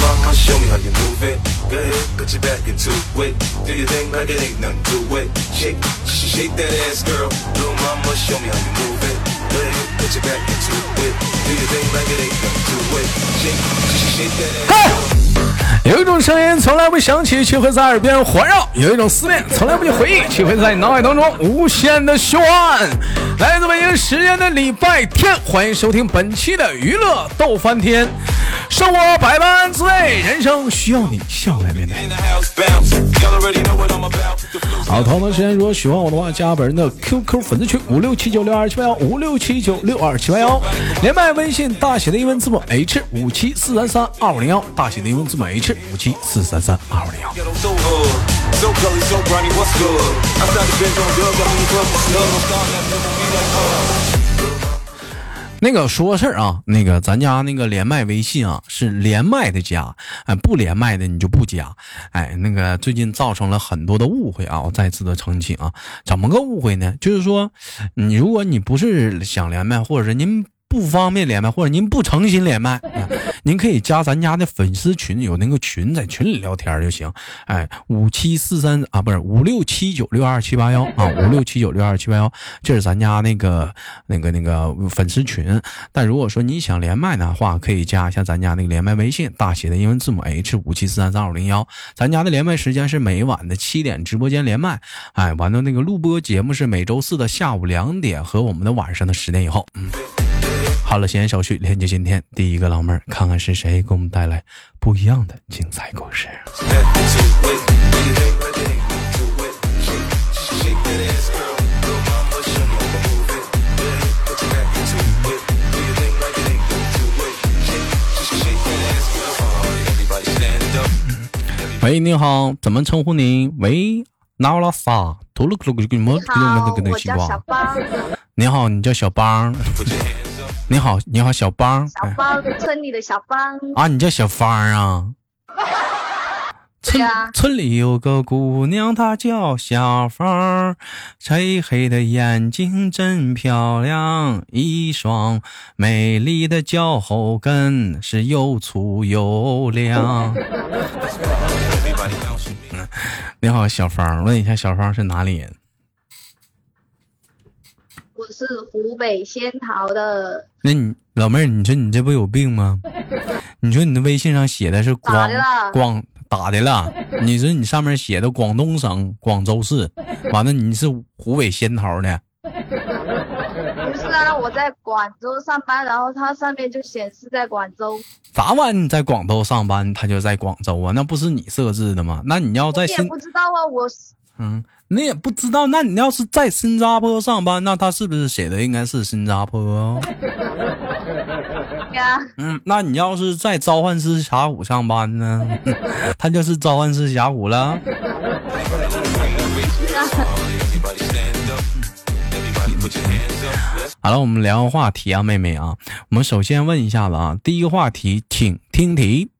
mama, show me how you move it. Go ahead, put your back into it. Do your thing like it ain't nothing to it. Shake, sh- shake that ass, girl. Little mama, show me how you move it. Go ahead, put your back into it. Do your thing like it ain't nothing to it. Shake, sh- shake that ass. 有一种声音从来不响起，却会在耳边环绕；有一种思念从来不去回忆，却会在你脑海当中无限的循环。来自北京时间的礼拜天，欢迎收听本期的娱乐逗翻天。生活百般滋味，人生需要你笑来面对。好，同样时间，如果喜欢我的话，加本人的 QQ 粉丝群五六七九六二七八幺五六七九六二七八幺，连麦微信大写的英文字母 H 五七四三三二五零幺，大写的英文字母 H 五七四三三二五零幺。那个说个事儿啊，那个咱家那个连麦微信啊是连麦的加，哎，不连麦的你就不加，哎，那个最近造成了很多的误会啊，我再次的澄清啊，怎么个误会呢？就是说，你如果你不是想连麦，或者是您不方便连麦，或者您不诚心连麦，您可以加咱家的粉丝群，有那个群，在群里聊天就行。哎，五七四三啊，不是五六七九六二七八幺啊，五六七九六二七八幺，这是咱家那个那个那个粉丝群。但如果说你想连麦的话，可以加一下咱家那个连麦微信，大写的英文字母 H 五七四三三五零幺。咱家的连麦时间是每晚的七点直播间连麦，哎，完了那个录播节目是每周四的下午两点和我们的晚上的十点以后。嗯，好了，闲言少叙，连接今天第一个老妹儿，看看是谁给我们带来不一样的精彩故事。喂，你好，怎么称呼您？喂，拿我拉萨，吐鲁克鲁克鲁，你好，我叫小邦。你好，你叫小邦。你好，你好，小邦。小邦，村里的小邦，啊，你叫小芳啊？村村里有个姑娘，她叫小芳，黑黑的眼睛真漂亮，一双美丽的脚后跟是又粗又亮。你好，小芳，问一下，小芳是哪里人？我是湖北仙桃的，那你老妹儿，你说你这不有病吗？你说你的微信上写的是咋广广打的了？你说你上面写的广东省广州市，完了你是湖北仙桃的，不是啊，我在广州上班，然后它上面就显示在广州，咋玩意？你在广州上班，它就在广州啊？那不是你设置的吗？那你要在新你也不知道啊，我是嗯，你也不知道，那你要是在新加坡上班，那他是不是写的应该是新加坡哦？呀，嗯，那你要是在召唤师峡谷上班呢，他就是召唤师峡谷了。好了，我们聊个话题啊，妹妹啊，我们首先问一下子啊，第一个话题，请听题。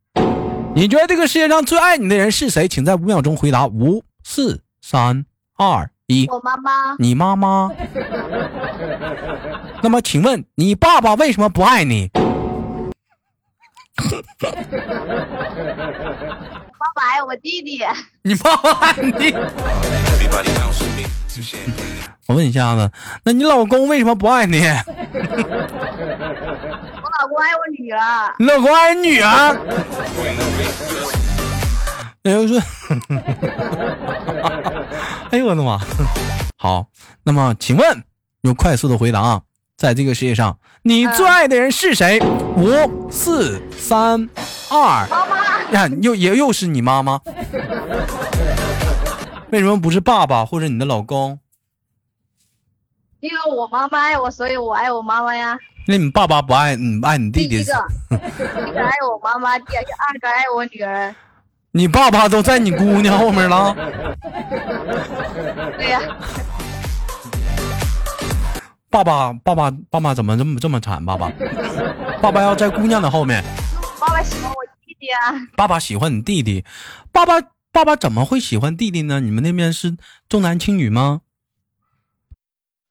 你觉得这个世界上最爱你的人是谁？请在五秒钟回答。五、四、三、二、一。我妈妈，你妈妈。那么，请问你爸爸为什么不爱你？爸爸爱我弟弟，你爸爸爱你.我问一下子，那你老公为什么不爱你？我老公爱我女儿，你老公爱你女儿？那就是，哎呦我的妈！好，那么请问，用快速的回答啊，在这个世界上，你最爱的人是谁？五、四、三、二，妈妈，呀，又也又是你妈妈？为什么不是爸爸或者你的老公？因为我妈妈爱我，所以我爱我妈妈呀。那你爸爸不爱你爱你弟弟第一个，第一个爱我妈妈，第二个爱我女儿。你爸爸都在你姑娘后面了。对呀、爸爸，爸爸，爸爸怎么这么这么惨？爸爸，爸爸要在姑娘的后面。爸爸喜欢我弟弟啊。爸爸喜欢你弟弟，爸爸，爸爸怎么会喜欢弟弟呢？你们那边是重男轻女吗？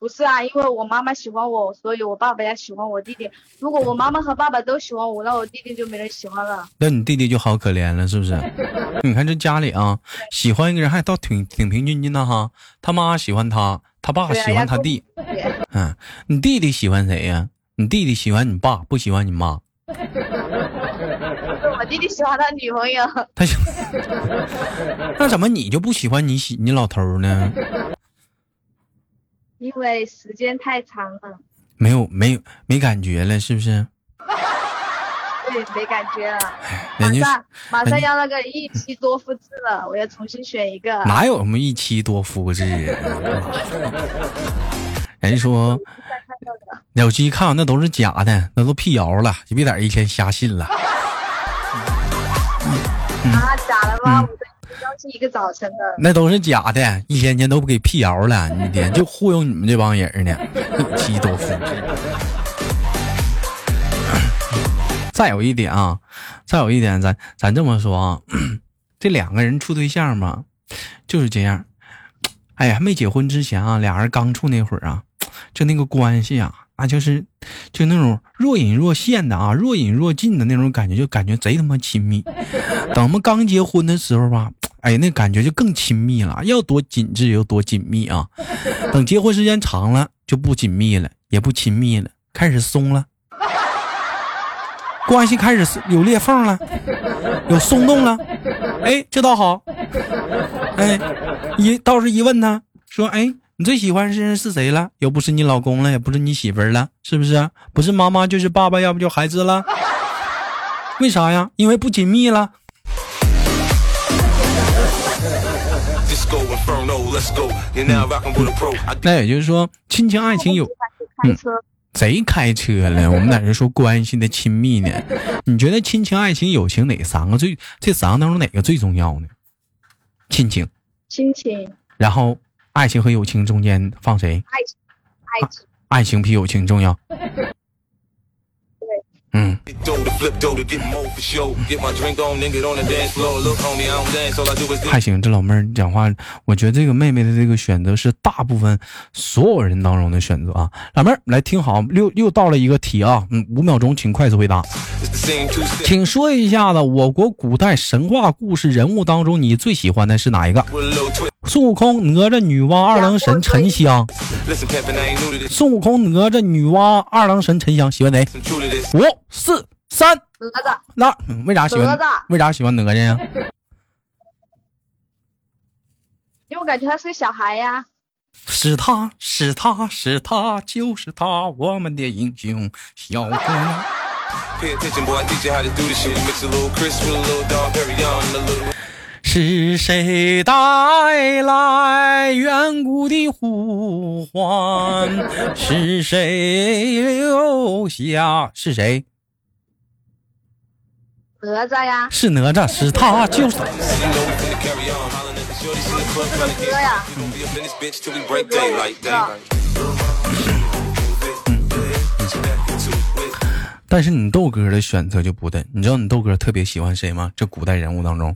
不不是啊，因为我妈妈喜欢我，所以我爸爸也喜欢我弟弟。如果我妈妈和爸爸都喜欢我，那我弟弟就没人喜欢了。那你弟弟就好可怜了，是不是？你看这家里啊，喜欢一个人还倒挺挺平均均的哈。他妈喜欢他，他爸喜欢他弟。嗯，你弟弟喜欢谁呀？你弟弟喜欢你爸，不喜欢你妈。我弟弟喜欢他女朋友，他想，那怎么你就不喜欢你喜你老头儿呢？因为时间太长了，没有没有没感觉了，是不是？对，没感觉了。人家马上马上要那个一妻多夫制了，我要重新选一个。哪有什么一妻多夫制啊？人家说有机看那都是假的，那都辟谣了，就别在这一天瞎信了。啊，假的吗？我一个早晨的。那都是假的，一天天都不给辟谣了，一天就忽悠你们这帮人呢，一妻多夫。再有一点啊，再有一点，咱咱这么说啊，这两个人处对象嘛，就是这样。哎呀，没结婚之前啊，俩人刚处那会儿啊，就那个关系啊，那就是就那种若隐若现的啊，若隐若近的那种感觉，就感觉贼他妈亲密。等我们刚结婚的时候吧，哎，那感觉就更亲密了，要多紧致有多紧密啊。等结婚时间长了，就不紧密了，也不亲密了，开始松了，关系开始有裂缝了，有松动了。哎，这倒好。哎，一倒是一问他说，哎，你最喜欢是是谁了？又不是你老公了，也不是你媳妇儿了，是不是？不是妈妈就是爸爸，要不就孩子了。为啥呀？因为不紧密了。那也就是说，亲情爱情有谁开车了？我们在这说关系的亲密呢？你觉得亲情、爱情、友情哪三个最？这三个当中哪个最重要呢？亲情，亲情、然后爱情和友情中间放谁？爱情、爱情。爱情比友情重要。嗯，还行，这老妹儿讲话，我觉得这个妹妹的这个选择是大部分所有人当中的选择啊。老妹儿，来听好，又又到了一个题啊，嗯，五秒钟，请快速回答，请说一下子，我国古代神话故事人物当中，你最喜欢的是哪一个？孙悟空、哪吒、女娲、二郎神、沉香。孙悟空、哪吒、女娲、二郎神、沉香，喜欢谁.五、四、三，哪吒，那嗯为啥喜欢哪吒？为啥喜欢哪吒呀？因为我感觉他是个小孩呀。是他是他是他就是他，我们的英雄小姑是谁带来远古的呼唤？是谁留下？是谁？哪吒呀？是哪吒，是他，就是。但是你豆哥的选择就不对，你知道你豆哥特别喜欢谁吗？这古代人物当中。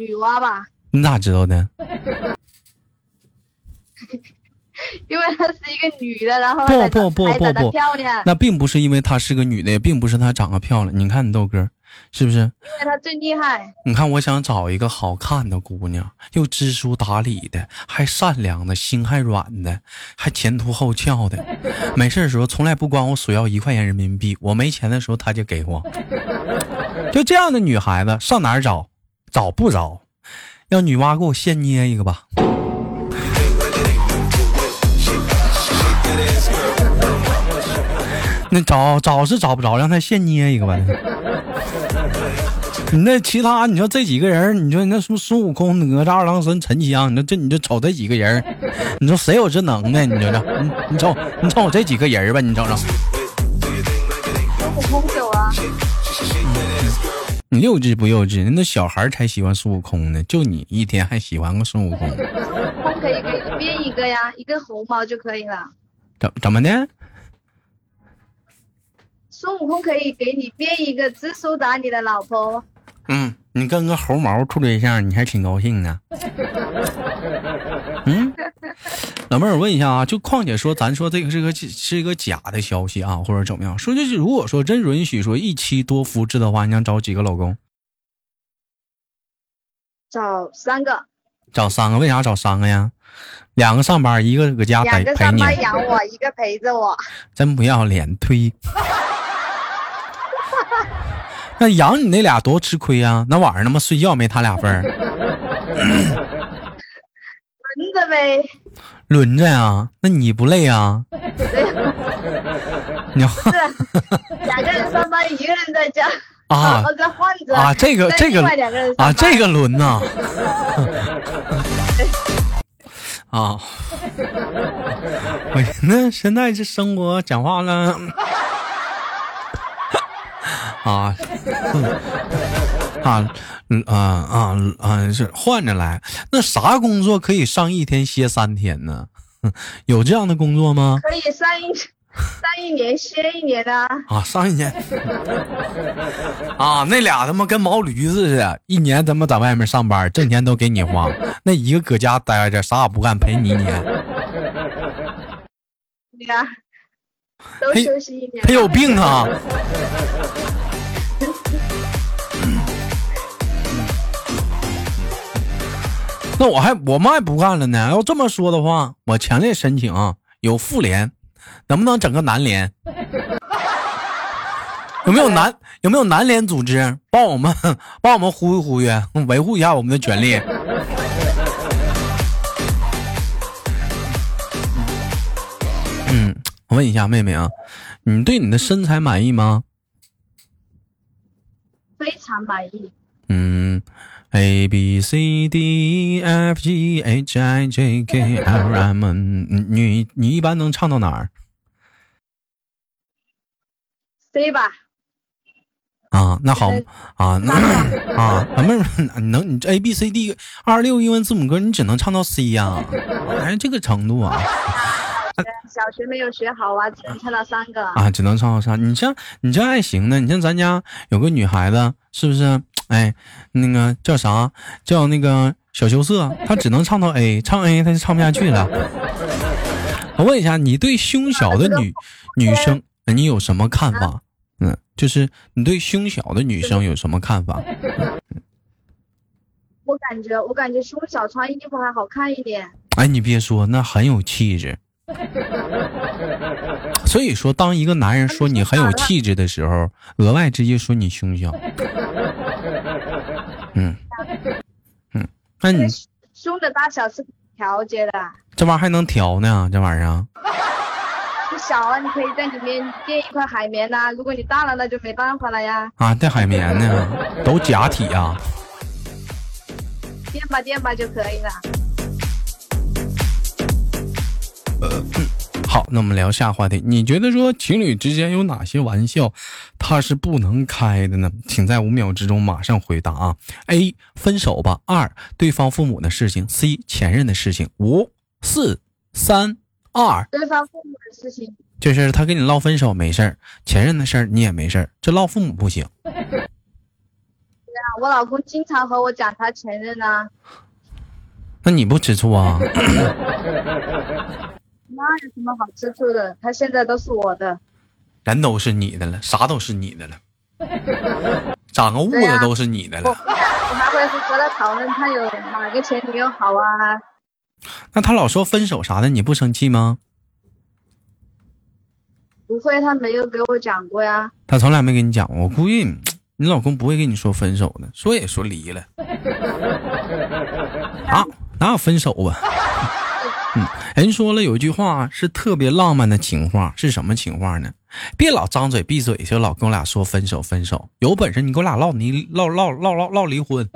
女娲吧，你咋知道的？因为她是一个女的，然后不不不不不漂亮，那并不是因为她是个女的，也并不是她长得漂亮。你看你豆哥，是不是？因为她最厉害。你看，我想找一个好看的姑娘，又知书达理的，还善良的，心还软的，还前凸后翘的。没事的时候从来不管我索要一块钱人民币，我没钱的时候她就给我。就这样的女孩子上哪儿找？找不着。让女娲给我现捏一个吧。那找找是找不着，让他现捏一个吧。你那其他，你说这几个人，你说那什么孙悟空、哪吒、二郎神、沉香，你说这你就瞅这几个人，你说谁有这能耐？你瞅瞅，你你瞅你瞅我这几个人吧，你瞅瞅，孙悟空有啊，你幼稚不幼稚？那小孩才喜欢孙悟空呢，就你一天还喜欢个孙悟空，孙悟空可以给你编一个呀，一个红毛就可以了。怎怎么的？孙悟空可以给你编一个知书达理的老婆。嗯，你跟个猴毛处对象，你还挺高兴呢。嗯，老妹儿，我问一下啊，就况且说，咱说这个是个是一个假的消息啊，或者怎么样？说就是如果说真允许说一妻多夫制的话，你想找几个老公？找三个，找三个？为啥找三个呀？两个上班，一个搁家陪陪你，个上班养我，一个陪着我。真不要脸，推。那养你那俩多吃亏啊！那晚上他妈睡觉没他俩份儿，轮着呗，轮着呀？那你不累啊？你是两个人上班，一个人在家，啊。再换着啊，这个这个啊，这个轮呐，啊，我那现在这生活讲话了，啊，嗯啊，嗯啊啊啊，是换着来。那啥工作可以上一天歇三天呢？有这样的工作吗？可以上一上一年歇一年的。啊，上一年啊，那俩他妈跟毛驴似的，一年他妈在外面上班，挣钱都给你花，那一个搁家待着，啥也不干，陪你一年，对呀，都休息一年。他有病啊！那我还我们还不干了呢。要这么说的话，我强烈申请啊，有妇联，能不能整个男联？有没有男有没有男联组织帮我们帮我们呼吁呼吁，维护一下我们的权利？嗯，我问一下妹妹啊，你对你的身材满意吗？非常满意。嗯，A B C D E F G H I J K L M N，嗯你你一般能唱到哪儿 C 吧，啊？那好呃啊，那啊，老妹儿，你能你这 A B C D 二六英文字母歌，你只能唱到 C 呀、还是这个程度啊？小学没有学好啊，只能唱到三个。啊，只能唱到三。你像你这还行呢，你像咱家有个女孩子，是不是？哎，那个叫啥？叫那个小羞涩，他只能唱到 A，唱 A 他就唱不下去了。我问一下，你对胸小的女 女生，你有什么看法？嗯，就是你对胸小的女生有什么看法？我感觉，我感觉胸小穿衣服还好看一点。哎，你别说，那很有气质。所以说，当一个男人说你很有气质的时候，额外直接说你胸小。嗯嗯，那你胸的大小是可以调节的，这玩意儿还能调呢？这玩意儿啊你小啊，你可以在里面垫一块海绵呐、如果你大了，那就没办法了呀。啊，带海绵呢，都假体啊。垫吧垫吧就可以了。那我们聊下话题。你觉得说情侣之间有哪些玩笑，他是不能开的呢？请在五秒之中马上回答啊！A. 分手吧。二.对方父母的事情。C. 前任的事情。五、四、三、二，对方父母的事情，这事儿他跟你唠分手没事儿，前任的事儿你也没事儿，这唠父母不行。我老公经常和我讲他前任啊，那你不吃醋啊？那有什么好吃醋的？他现在都是我的。人都是你的了，啥都是你的了，长个痦子都是你的我了。我还会和他讨论他有哪个前女友好啊？那他老说分手啥的，你不生气吗？不会，他没有给我讲过呀。他从来没跟你讲过，我估计 你老公不会跟你说分手的，说也说离了。啊，哪有分手啊？人说了有一句话是特别浪漫的情话，是什么情话呢？别老张嘴闭嘴就老跟我俩说分手分手，有本事你给我俩唠离唠唠唠唠唠离婚。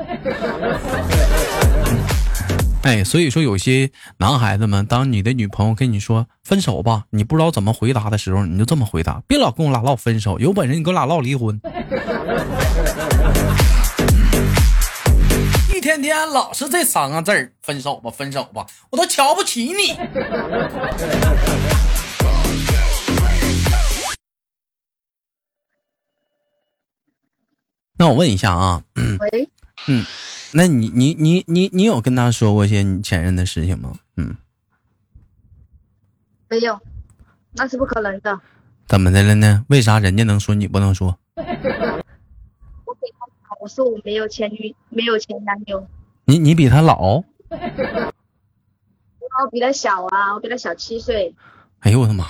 哎，所以说有些男孩子们，当你的女朋友跟你说分手吧，你不知道怎么回答的时候，你就这么回答：别老跟我俩唠分手，有本事你跟我俩唠离婚。老是这三个字儿，分手吧，分手吧，我都瞧不起你。那我问一下啊，喂，那你你你你你有跟他说过一些你前任的事情吗？嗯，没有，那是不可能的。怎么的了呢？为啥人家能说你不能说？我说我没有前女，没有前男友，你你比他老？我比他小啊，我比他小七岁。哎呦我的妈！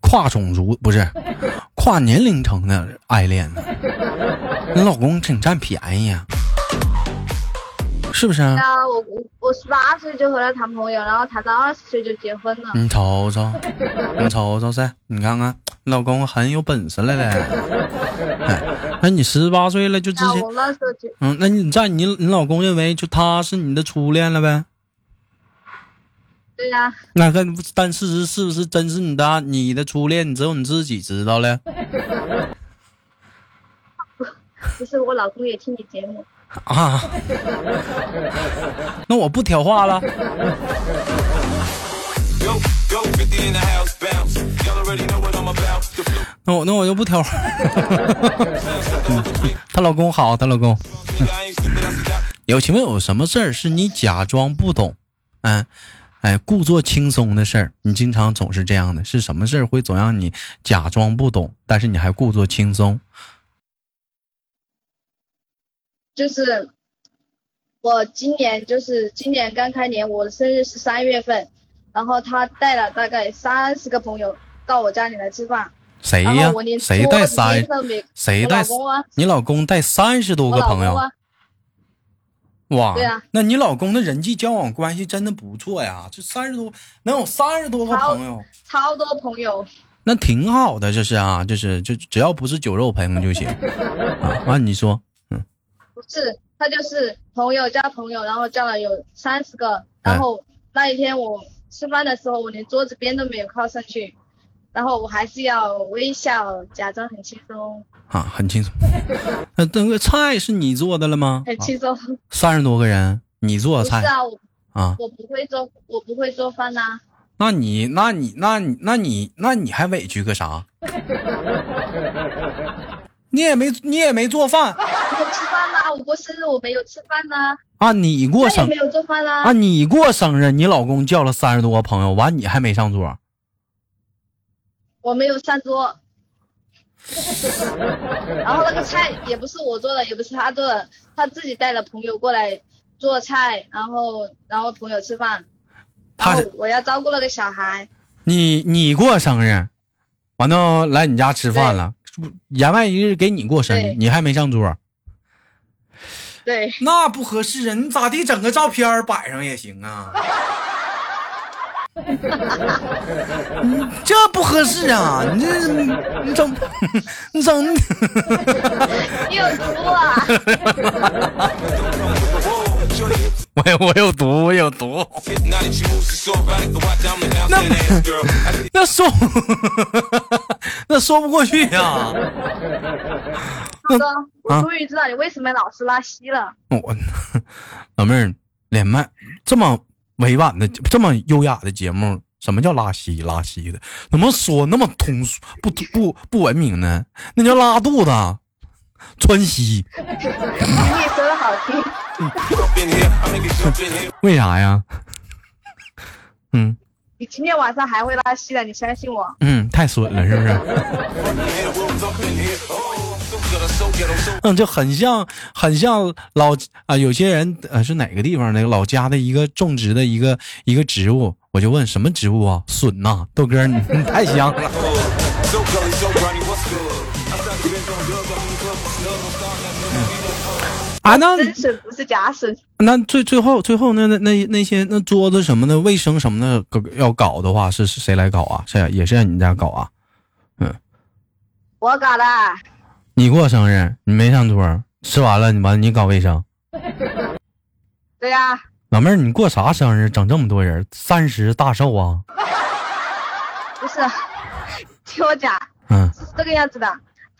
跨种族不是跨年龄层的爱恋呢？你老公挺占便宜呀、是不是啊？啊，我十八岁就和他谈朋友，然后谈到二十岁就结婚了。你瞅瞅，你瞅瞅噻，你看看，你老公很有本事了嘞。哎，那你十八岁了就之前，那我那时候就嗯，那你在你你老公认为就他是你的初恋了呗？对呀、那个，但事实是不是真是你的啊？你的初恋，只有你自己知道了 不是我老公也听你节目，啊，那我不挑话了。那我那我就不挑。她老公好，她老公。有请问有什么事儿是你假装不懂？哎，哎，故作轻松的事儿，你经常总是这样的，是什么事儿会总让你假装不懂，但是你还故作轻松？就是我今年就是今年刚开年，我的生日是三月份，然后他带了大概三十个朋友到我家里来吃饭，谁呀？谁带三谁带你老公带三十多个朋友？啊，哇，对啊那你老公的人际交往关系真的不错呀，这三十多能有三十多个朋友，超多朋友，那挺好的，这是啊，就是就只要不是酒肉朋友就行啊。完、你说，不是他就是朋友加朋友，然后叫了有三十个，哎然后那一天我吃饭的时候，我连桌子边都没有靠上去，然后我还是要微笑，假装很轻松，啊，很轻松。那那个菜是你做的了吗？很轻松。三十多个人，你做的菜是啊，我啊？我不会做，我不会做饭呐、那你那你那你那你那你还委屈个啥？你也没你也没做饭我吃饭啦，我过生日我没有吃饭呢、啊？你过生他也没有做饭啦、啊？你过生日，你老公叫了三十多个朋友，完你还没上桌？我没有上桌。然后那个菜也不是我做的，也不是他做的，他自己带了朋友过来做菜，然后然后朋友吃饭，他然后我要照顾那个小孩，你你过生日，完了来你家吃饭了，言外之意给你过生日，你还没上桌，对，那不合适啊！你咋地整个照片摆上也行啊？你 这不合适啊！你这你整你整，你有毒啊！我有我有毒，我有毒. I 那说那说不过去呀、他说，啊我终于知道你为什么老是拉稀了。我老妹儿连麦这么委婉的、这么优雅的节目，什么叫拉稀拉稀的？怎么说那么通俗不不不文明呢？那叫拉肚子，窜稀。你说的好听. 为啥呀？嗯你今天晚上还会拉稀的，你相信我。嗯，太损了，是不是？嗯，就很像，很像老啊，有些人呃是哪个地方的老家的一个种植的一个一个植物，我就问什么植物啊？笋呐、豆哥，你你太香了。啊，那真笋不是假笋，那最最后最后那那那那些那桌子什么的卫生什么的要搞的话，是是谁来搞啊？是也是让你家搞啊？嗯我搞的。你过生日你没上桌，吃完了你完你搞卫生，对呀、老妹儿你过啥生日整这么多人？三十大寿啊？不是，听我讲，嗯是这个样子的。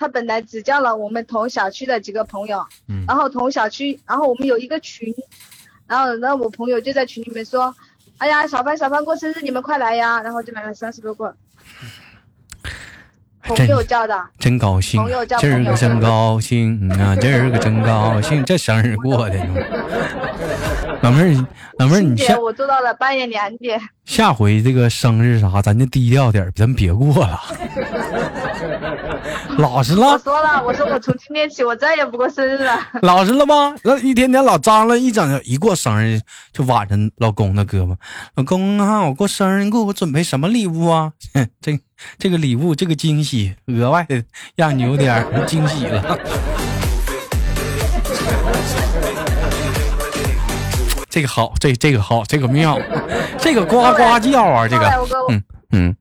他本来只叫了我们同小区的几个朋友，嗯然后同小区，然后我们有一个群，然后那我朋友就在群里面说，哎呀，小潘小潘过生日，你们快来呀！然后就来了三十多个，朋友叫的，真高兴朋友，叫今儿个真高兴啊，今儿个真高兴，这生日过的，老妹儿，老妹儿，你下我做到了半夜两点。下回这个生日啥，咱就低调点儿，咱别过了。老实了我，说了，我说我从今天起我再也不过生日了。老实了吗？那一天天老张了，一整一过生日就挽着老公的胳膊，老公啊，我过生日，你给我准备什么礼物啊？哼 这这个礼物，这个惊喜，额外的让你有点惊喜了。这个好，这这个好，这个妙，这个呱呱叫啊，这个，嗯嗯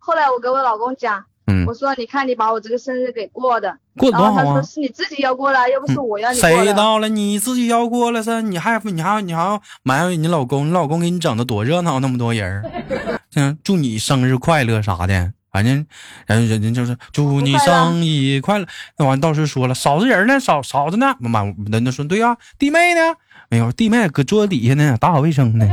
后来我跟我老公讲，嗯我，说你看你把我这个生日给过的，过多好啊然后他说！是你自己要过了，又不是我要你。谁到了你自己要过了噻？你还你还你还要埋怨你老公？你老公给你整的多热闹，那么多人，嗯，祝你生日快乐啥的。反正，人人家就是祝你生日快乐。那完到时候说了，嫂子人呢？嫂嫂子呢？满人家说对呀、弟妹呢？没有，弟妹搁桌子底下呢，打扫卫生呢。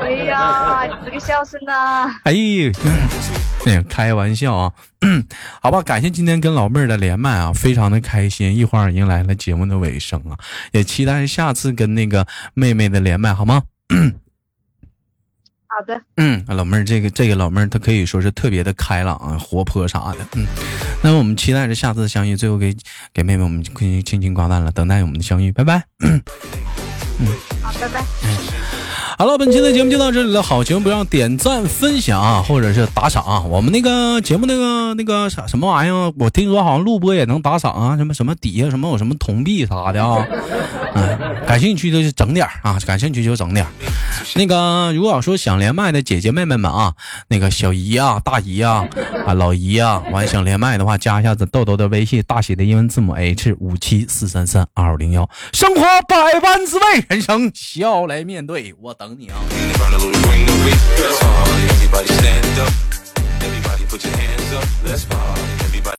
哎呀，你这个笑声啊！哎呦，哎呀，开玩笑啊，好吧，感谢今天跟老妹儿的连麦啊，非常的开心。一会儿迎来了节目的尾声啊，也期待下次跟那个妹妹的连麦，好吗？好的，嗯，老妹儿，这个这个老妹儿，她可以说是特别的开朗啊，活泼啥的。嗯，那么我们期待着下次的相遇，最后给给妹妹我们轻轻挂断了，等待我们的相遇，拜拜。嗯好，拜拜。好了，本期的节目就到这里了。好节目不要点赞、分享啊，或者是打赏啊。我们那个节目那个那个啥什么玩意儿，我听说好像录播也能打赏啊，什么什么底下什么有什么铜币啥的啊。嗯，感兴趣的就整点啊，感兴趣就整点儿。那个如果说想连麦的姐姐妹妹们啊，那个小姨啊、大姨啊、啊老姨啊，完想连麦的话，加一下子豆豆的微信，大写的英文字母 H 五七四三三二零幺。生活百般滋味，人生笑来面对，我等你啊。